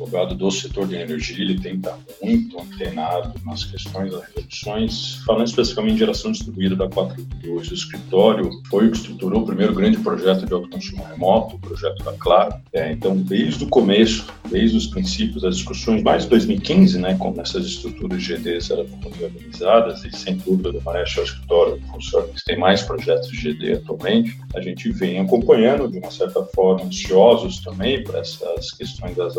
advogado do setor de energia, ele tem que estar muito antenado nas questões das reduções, falando especificamente de geração distribuída da 422. O escritório foi o que estruturou o primeiro grande projeto de autoconsumo remoto, o projeto da Claro. É, então, desde o começo, desde os princípios das discussões, mais de 2015, né, como essas estruturas GDs eram organizadas, e sem dúvida, o o escritório que tem mais projetos de GD atualmente, a gente vem acompanhando, de uma certa forma, ansiosos também para essas questões das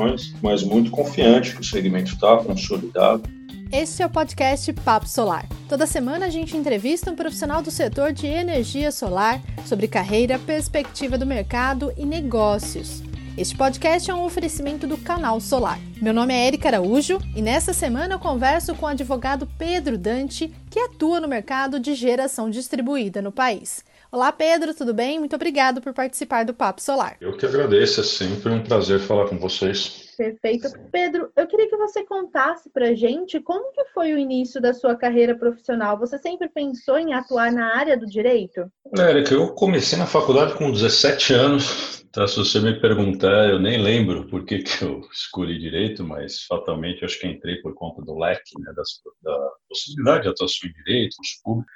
operações, mas muito confiante que o segmento está consolidado. Este é o podcast Papo Solar. Toda semana a gente entrevista um profissional do setor de energia solar sobre carreira, perspectiva do mercado e negócios. Este podcast é um oferecimento do Canal Solar. Meu nome é Erika Araújo e nesta semana eu converso com o advogado Pedro Dante, que atua no mercado de geração distribuída no país. Olá, Pedro, tudo bem? Muito obrigado por participar do Papo Solar. Eu que agradeço, é sempre um prazer falar com vocês. Perfeito. Pedro, eu queria que você contasse para gente como que foi o início da sua carreira profissional. Você sempre pensou em atuar na área do direito? Érica, eu comecei na faculdade com 17 anos. Tá, se você me perguntar, eu nem lembro por que, que eu escolhi direito, mas fatalmente acho que entrei por conta do leque, né, das, da possibilidade de atuação em direito, públicos.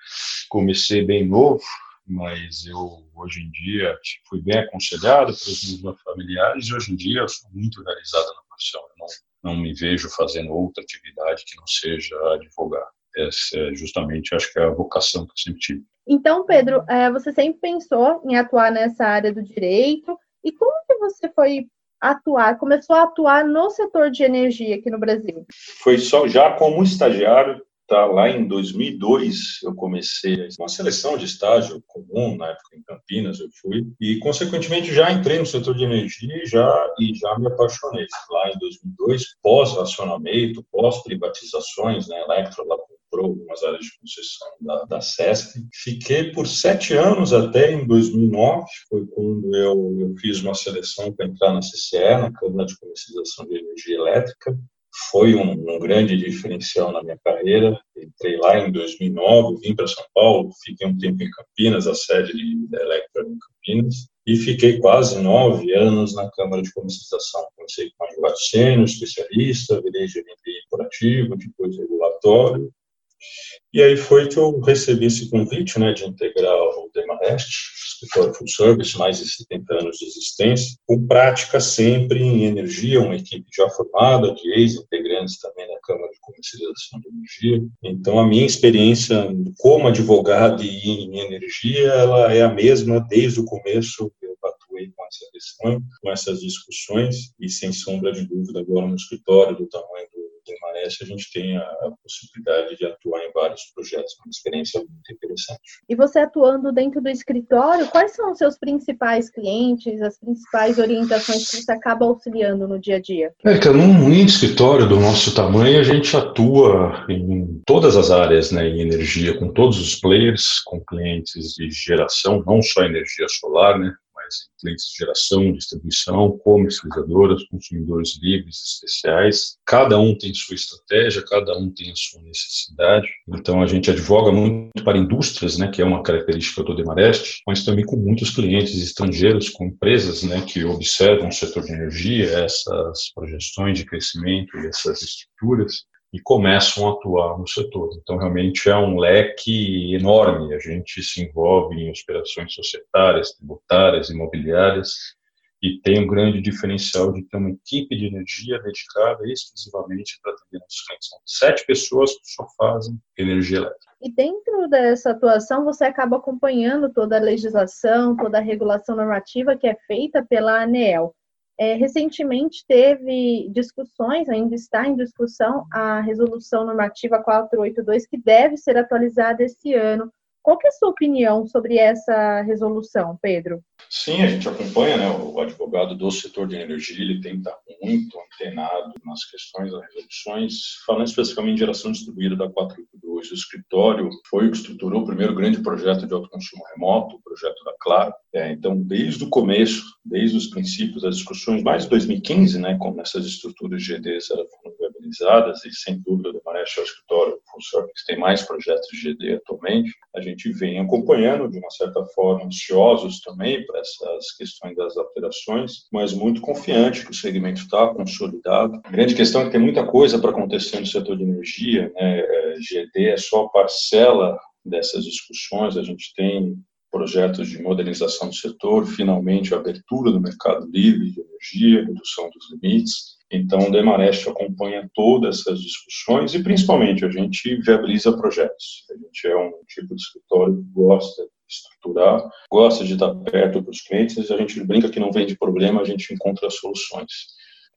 Comecei bem novo, mas eu hoje em dia fui bem aconselhado pelos meus familiares e hoje em dia eu sou muito realizado na profissão. Eu não, não me vejo fazendo outra atividade que não seja advogar. Essa é justamente, acho que é a vocação que eu sempre tive. Então, Pedro, é, você sempre pensou em atuar nessa área do direito e como que você foi atuar, começou a atuar no setor de energia aqui no Brasil? Foi só já como estagiário Tá, lá em 2002 eu comecei uma seleção de estágio comum na época em Campinas eu fui e consequentemente já entrei no setor de energia e já e já me apaixonei. Lá em 2002 pós racionamento pós privatizações né Electro lá comprou algumas áreas de concessão da, da SESC fiquei por sete anos até em 2009 foi quando eu, eu fiz uma seleção para entrar na CCE na Câmara de Comercialização de Energia Elétrica foi um, um, grande diferencial na minha carreira. Entrei lá em 2009, vim para São Paulo, fiquei um tempo em Campinas, a sede da Electra em Campinas, e fiquei quase nove anos na Câmara de Comercialização. Comecei como advogado sênior, especialista, virei gerente corporativo, depois regulatório, e aí foi que eu recebi esse convite né, de integrar o Demarest, escritório full service, mais de 70 anos de existência, com prática sempre em energia, uma equipe já formada, de ex-integrantes também da Câmara de Comercialização de Energia. Então, a minha experiência como advogado em energia, ela é a mesma desde o começo, com essa questão, com essas discussões, e sem sombra de dúvida, agora no escritório do tamanho Mareste, a gente tem a, possibilidade de atuar em vários projetos, uma experiência muito interessante. E você atuando dentro do escritório, quais são os seus principais clientes, as principais orientações que você acaba auxiliando no dia a dia? É, num escritório do nosso tamanho, a gente atua em todas as áreas, né, em energia, com todos os players, com clientes de geração, não só energia solar, né, mas clientes de geração, distribuição, comercializadoras, consumidores livres, especiais. Cada um tem sua estratégia, cada um tem a sua necessidade. Então, a gente advoga muito para indústrias, né, que é uma característica do Demarest, mas também com muitos clientes estrangeiros, com empresas né, que observam o setor de energia, essas projeções de crescimento e essas estruturas e começam a atuar no setor. Então, realmente é um leque enorme. A gente se envolve em operações societárias, tributárias, imobiliárias e tem um grande diferencial de ter uma equipe de energia dedicada exclusivamente para atender nossos clientes. São sete pessoas que só fazem energia elétrica. E dentro dessa atuação, você acaba acompanhando toda a legislação, toda a regulação normativa que é feita pela ANEEL. É, recentemente teve discussões, ainda está em discussão, a resolução normativa 482, que deve ser atualizada esse ano. Qual é a sua opinião sobre essa resolução, Pedro? Sim, a gente acompanha, né, o advogado do setor de energia, ele tem que estar muito antenado nas questões das resoluções, falando especificamente de geração distribuída da 482. O escritório foi o que estruturou o primeiro grande projeto de autoconsumo remoto, o projeto da Claro. É, então, desde o começo, desde os princípios das discussões, mais de 2015, né, como essas estruturas GDs eram viabilizadas, e sem dúvida o Mareste é o escritório funciona que tem mais projetos de GD atualmente, a gente vem acompanhando de uma certa forma, ansiosos também para essas questões das alterações, mas muito confiante que o segmento está consolidado. A grande questão é que tem muita coisa para acontecer no setor de energia, né? É, GD é só parcela dessas discussões, a gente tem projetos de modernização do setor, finalmente a abertura do mercado livre de energia, redução dos limites. Então, o Demarest acompanha todas essas discussões e, principalmente, a gente viabiliza projetos. A gente é um tipo de escritório que gosta de estruturar, gosta de estar perto dos clientes, a gente brinca que não vende problema, a gente encontra soluções.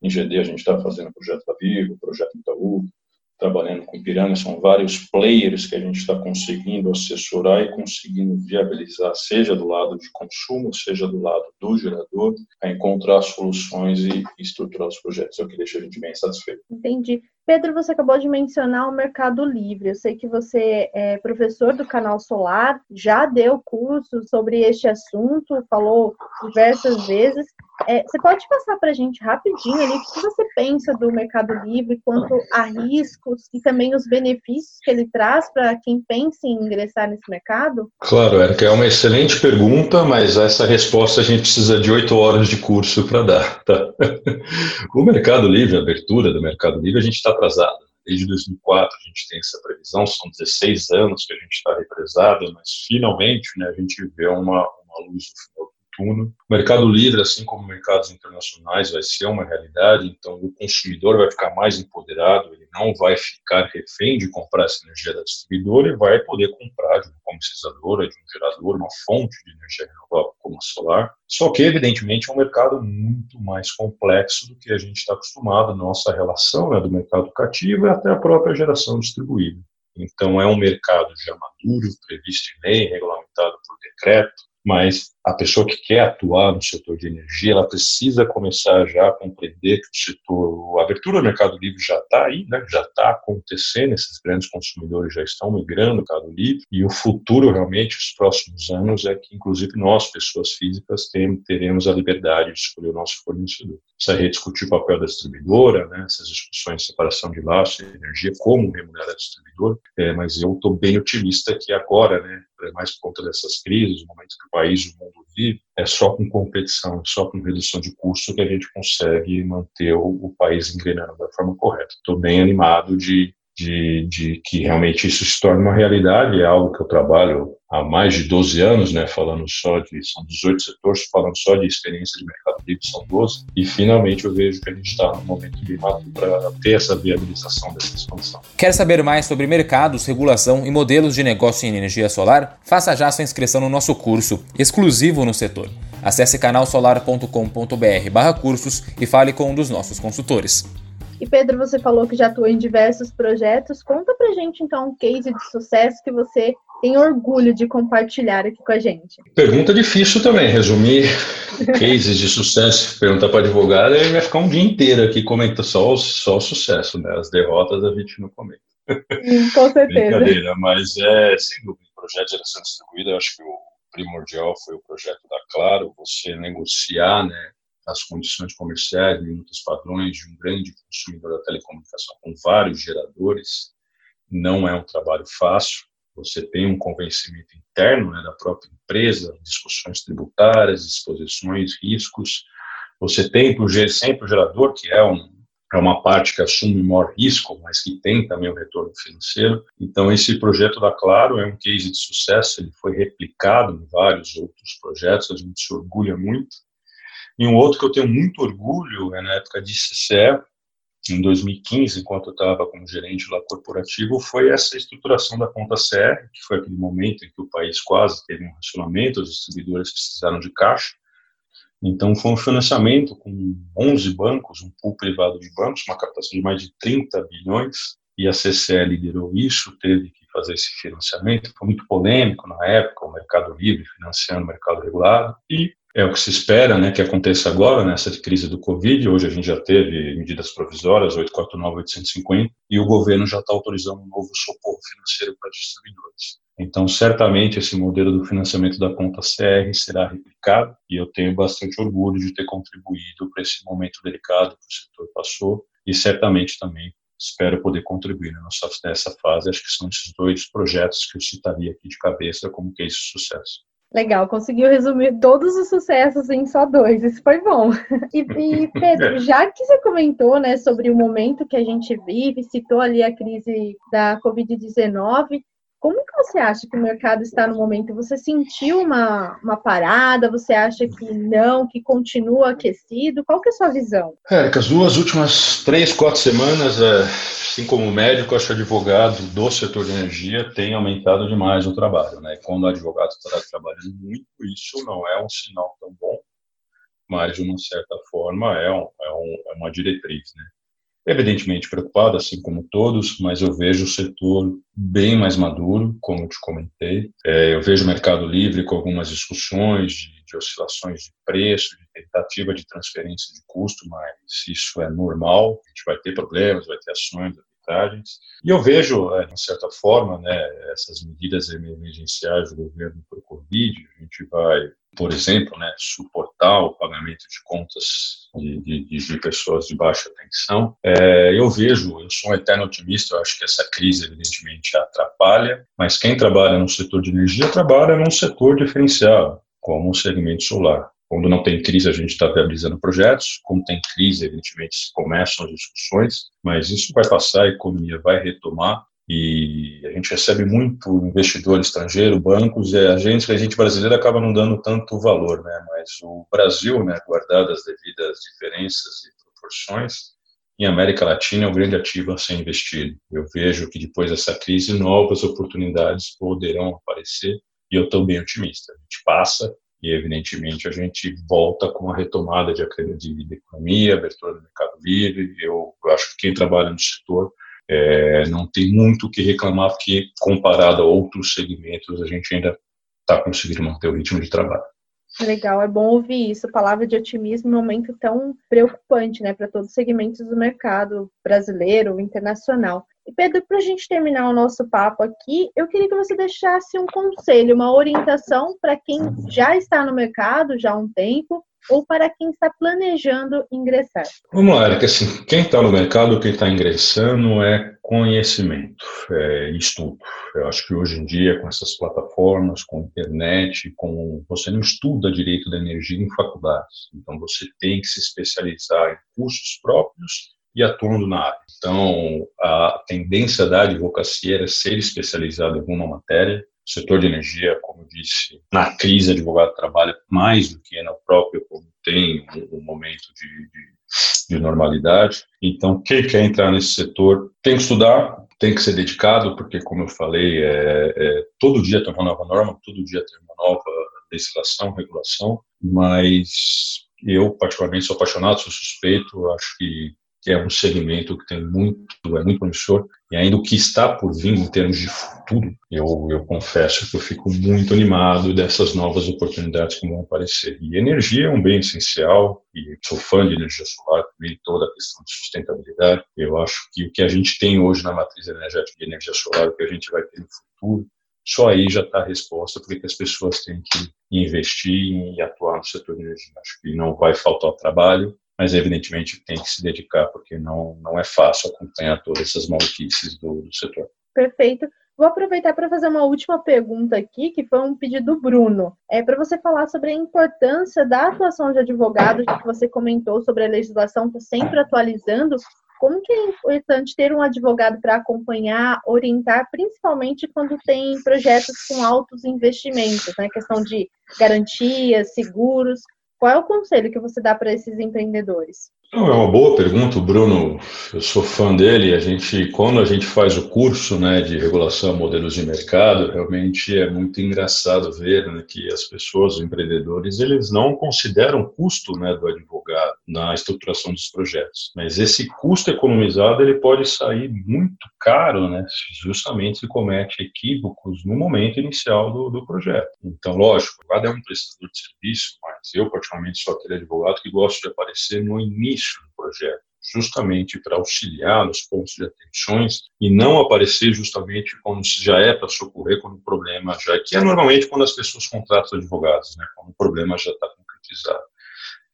Em GD, a gente está fazendo projeto da Vivo, projeto Itaú, trabalhando com Piranha, são vários players que a gente está conseguindo assessorar e conseguindo viabilizar, seja do lado de consumo, seja do lado do gerador, a encontrar soluções e estruturar os projetos. É o que deixa a gente bem satisfeito. Entendi. Pedro, você acabou de mencionar o Mercado Livre. Eu sei que você é professor do Canal Solar, já deu curso sobre este assunto, falou diversas vezes. É, você pode passar para a gente rapidinho ali o que você pensa do Mercado Livre quanto a riscos e também os benefícios que ele traz para quem pensa em ingressar nesse mercado? Claro, é uma excelente pergunta, mas essa resposta a gente precisa de oito horas de curso para dar. Tá? O Mercado Livre, a abertura do Mercado Livre, a gente está atrasada. Desde 2004 a gente tem essa previsão, são 16 anos que a gente está represado, mas finalmente né, a gente vê uma, uma luz no final o mercado livre, assim como mercados internacionais, vai ser uma realidade, então o consumidor vai ficar mais empoderado, ele não vai ficar refém de comprar essa energia da distribuidora e vai poder comprar de uma comercializadora, de um gerador, uma fonte de energia renovável como a solar. Só que, evidentemente, é um mercado muito mais complexo do que a gente está acostumado, nossa relação né, do mercado cativo e até a própria geração distribuída. Então, é um mercado já maduro, previsto em lei, regulamentado por decreto, mas a pessoa que quer atuar no setor de energia, ela precisa começar já a compreender que o setor, a abertura do mercado livre já está aí, né? já está acontecendo, esses grandes consumidores já estão migrando para o mercado livre, e o futuro realmente, os próximos anos, é que inclusive nós, pessoas físicas, tem, teremos a liberdade de escolher o nosso fornecedor. Precisa rediscutir o papel da distribuidora, né? essas discussões de separação de laço e energia, como remunerar a distribuidora, é, mas eu estou bem otimista que agora, né, mais por conta dessas crises, no momento que o país e o mundo vive, é só com competição, só com redução de custo que a gente consegue manter o, o país engrenando da forma correta. Estou bem animado de de, de, que realmente isso se torne uma realidade, é algo que eu trabalho há mais de 12 anos, né, falando só de, são 18 setores, falando só de experiência de mercado livre, são 12, e finalmente eu vejo que a gente está no momento de para ter essa viabilização dessa expansão. Quer saber mais sobre mercados, regulação e modelos de negócio em energia solar? Faça já sua inscrição no nosso curso, exclusivo no setor. Acesse canalsolar.com.br barra cursos e fale com um dos nossos consultores. E Pedro, você falou que já atuou em diversos projetos. Conta pra gente então um case de sucesso que você tem orgulho de compartilhar aqui com a gente. Pergunta difícil também, resumir cases de sucesso, perguntar para advogado, ele vai ficar um dia inteiro aqui comentando só, o, só o sucesso, né? As derrotas a gente não comenta. Hum, com certeza. Brincadeira, mas é, sem dúvida, o projeto de geração distribuída, eu acho que o primordial foi o projeto da Claro, você negociar, né, as condições comerciais, minutos padrões de um grande consumidor da telecomunicação com vários geradores, não é um trabalho fácil. Você tem um convencimento interno né, da própria empresa, discussões tributárias, exposições, riscos. Você tem sempre o gerador, que é, um, é uma parte que assume maior risco, mas que tem também o retorno financeiro. Então, esse projeto da Claro é um case de sucesso, ele foi replicado em vários outros projetos, a gente se orgulha muito. E um outro que eu tenho muito orgulho é na época de CCE, em 2015, enquanto eu estava como gerente lá corporativo, foi essa estruturação da conta CR, que foi aquele momento em que o país quase teve um racionamento, os distribuidores precisaram de caixa. Então, foi um financiamento com 11 bancos, um pool privado de bancos, uma captação de mais de 30 bilhões, e a CCE liderou isso, teve que fazer esse financiamento. Foi muito polêmico na época, o Mercado Livre financiando o mercado regulado, e é o que se espera né, que aconteça agora, nessa crise do Covid. Hoje a gente já teve medidas provisórias, 849, 850, e o governo já está autorizando um novo socorro financeiro para distribuidores. Então, certamente, esse modelo do financiamento da conta CR será replicado e eu tenho bastante orgulho de ter contribuído para esse momento delicado que o setor passou e certamente também espero poder contribuir nessa, nessa fase. Acho que são esses dois projetos que eu citaria aqui de cabeça como case de sucesso. Legal, conseguiu resumir todos os sucessos em só dois, isso foi bom. E, e, Pedro, já que você comentou né, sobre o momento que a gente vive, citou ali a crise da Covid-19, como que você acha que o mercado está no momento? Você sentiu uma, uma parada? Você acha que não, que continua aquecido? Qual que é a sua visão? Érica, as duas últimas três, quatro semanas, é, assim como médico, acho que advogado do setor de energia tem aumentado demais o trabalho. Né? Quando o advogado está trabalhando muito, isso não é um sinal tão bom, mas de uma certa forma é, um, é, um, é uma diretriz. Né? Evidentemente preocupado, assim como todos, mas eu vejo o setor bem mais maduro, como eu te comentei. É, eu vejo o mercado livre com algumas discussões de, de, oscilações de preço, de tentativa de transferência de custo, mas isso é normal. A gente vai ter problemas, vai ter ações. E eu vejo, é, de certa forma, né, essas medidas emergenciais do governo para o Covid. A gente vai por exemplo, né, suportar o pagamento de contas de, de, de pessoas de baixa tensão. É, eu vejo, eu sou um eterno otimista, eu acho que essa crise, evidentemente, atrapalha, mas quem trabalha no setor de energia trabalha num setor diferenciado, como o segmento solar. Quando não tem crise, a gente está realizando projetos. Quando tem crise, evidentemente, começam as discussões, mas isso vai passar, a economia vai retomar e a gente recebe muito investidor estrangeiro, bancos, e a gente, a gente brasileira acaba não dando tanto valor, né? Mas o Brasil, né, guardado as devidas diferenças e proporções, em América Latina é um grande ativo a ser investido. Eu vejo que depois dessa crise novas oportunidades poderão aparecer e eu estou bem otimista. A gente passa e evidentemente a gente volta com a retomada de, de, de economia, abertura do mercado livre. Eu, eu acho que quem trabalha no setor é, não tem muito o que reclamar, porque comparado a outros segmentos, a gente ainda está conseguindo manter o ritmo de trabalho. Legal, é bom ouvir isso. Palavra de otimismo em um momento tão preocupante, né, para todos os segmentos do mercado brasileiro, internacional. E Pedro, para a gente terminar o nosso papo aqui, eu queria que você deixasse um conselho, uma orientação para quem já está no mercado já há um tempo ou para quem está planejando ingressar? Vamos lá, Erika. Assim, quem está no mercado, quem está ingressando é conhecimento, é estudo. Eu acho que hoje em dia, com essas plataformas, com internet, com você não estuda direito da energia em faculdades. Então, você tem que se especializar em cursos próprios e atuando na área. Então, a tendência da advocacia era ser especializado em alguma matéria, setor de energia, como eu disse, na crise, advogado trabalha mais do que no próprio, como tem um, um momento de, de, de, normalidade. Então, quem quer entrar nesse setor tem que estudar, tem que ser dedicado, porque, como eu falei, é, é, todo dia tem uma nova norma, todo dia tem uma nova legislação, regulação, mas eu, particularmente, sou apaixonado, sou suspeito, acho que que é um segmento que tem muito, é muito promissor, e ainda o que está por vir em termos de futuro, eu, eu confesso que eu fico muito animado dessas novas oportunidades que vão aparecer. E energia é um bem essencial, e sou fã de energia solar, também toda a questão de sustentabilidade. Eu acho que o que a gente tem hoje na matriz energética de energia solar, o que a gente vai ter no futuro, só aí já está a resposta porque as pessoas têm que investir e atuar no setor de energia. Acho que não vai faltar trabalho, mas evidentemente tem que se dedicar, porque não, não é fácil acompanhar todas essas maluquices do, do setor. Perfeito. Vou aproveitar para fazer uma última pergunta aqui, que foi um pedido do Bruno. É para você falar sobre a importância da atuação de advogados, que você comentou sobre a legislação está sempre atualizando. Como que é importante ter um advogado para acompanhar, orientar, principalmente quando tem projetos com altos investimentos, né? Questão de garantias, seguros. Qual é o conselho que você dá para esses empreendedores? É uma boa pergunta, Bruno. Eu sou fã dele. A gente, quando a gente faz o curso, né, de regulação modelos de mercado, realmente é muito engraçado ver né, que as pessoas, os empreendedores, eles não consideram o custo, né, do advogado na estruturação dos projetos. Mas esse custo economizado ele pode sair muito caro, né, justamente se comete equívocos no momento inicial do, do projeto. Então, lógico, advogado é um prestador de serviço, mas eu particularmente sou aquele advogado que gosta de aparecer no início início do projeto, justamente para auxiliar nos pontos de atenções e não aparecer justamente quando já é para socorrer quando o problema já é, que é normalmente quando as pessoas contratam advogados, né, quando o problema já está concretizado.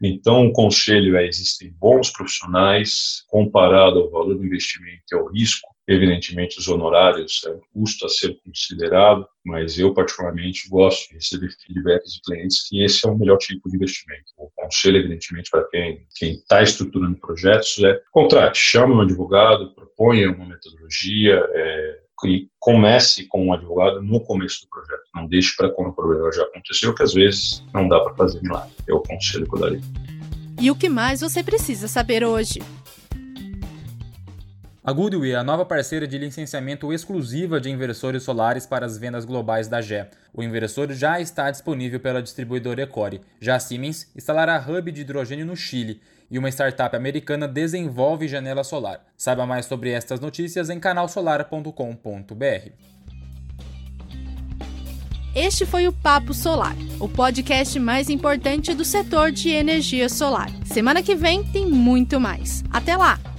Então, o conselho é: existem bons profissionais, comparado ao valor do investimento e ao risco, Evidentemente, os honorários é um custo a ser considerado, mas eu, particularmente, gosto de receber feedbacks de clientes que esse é o melhor tipo de investimento. O conselho, evidentemente, para quem está estruturando projetos é contrate, chame um advogado, proponha uma metodologia, é, comece com um advogado no começo do projeto. Não deixe para quando o problema já aconteceu, que às vezes não dá para fazer milagre. É o conselho que eu daria. E o que mais você precisa saber hoje? A Goodwill é a nova parceira de licenciamento exclusiva de inversores solares para as vendas globais da GE. O inversor já está disponível pela distribuidora Ecore. Já a Siemens instalará hub de hidrogênio no Chile e uma startup americana desenvolve janela solar. Saiba mais sobre estas notícias em canalsolar.com.br. Este foi o Papo Solar, o podcast mais importante do setor de energia solar. Semana que vem tem muito mais. Até lá!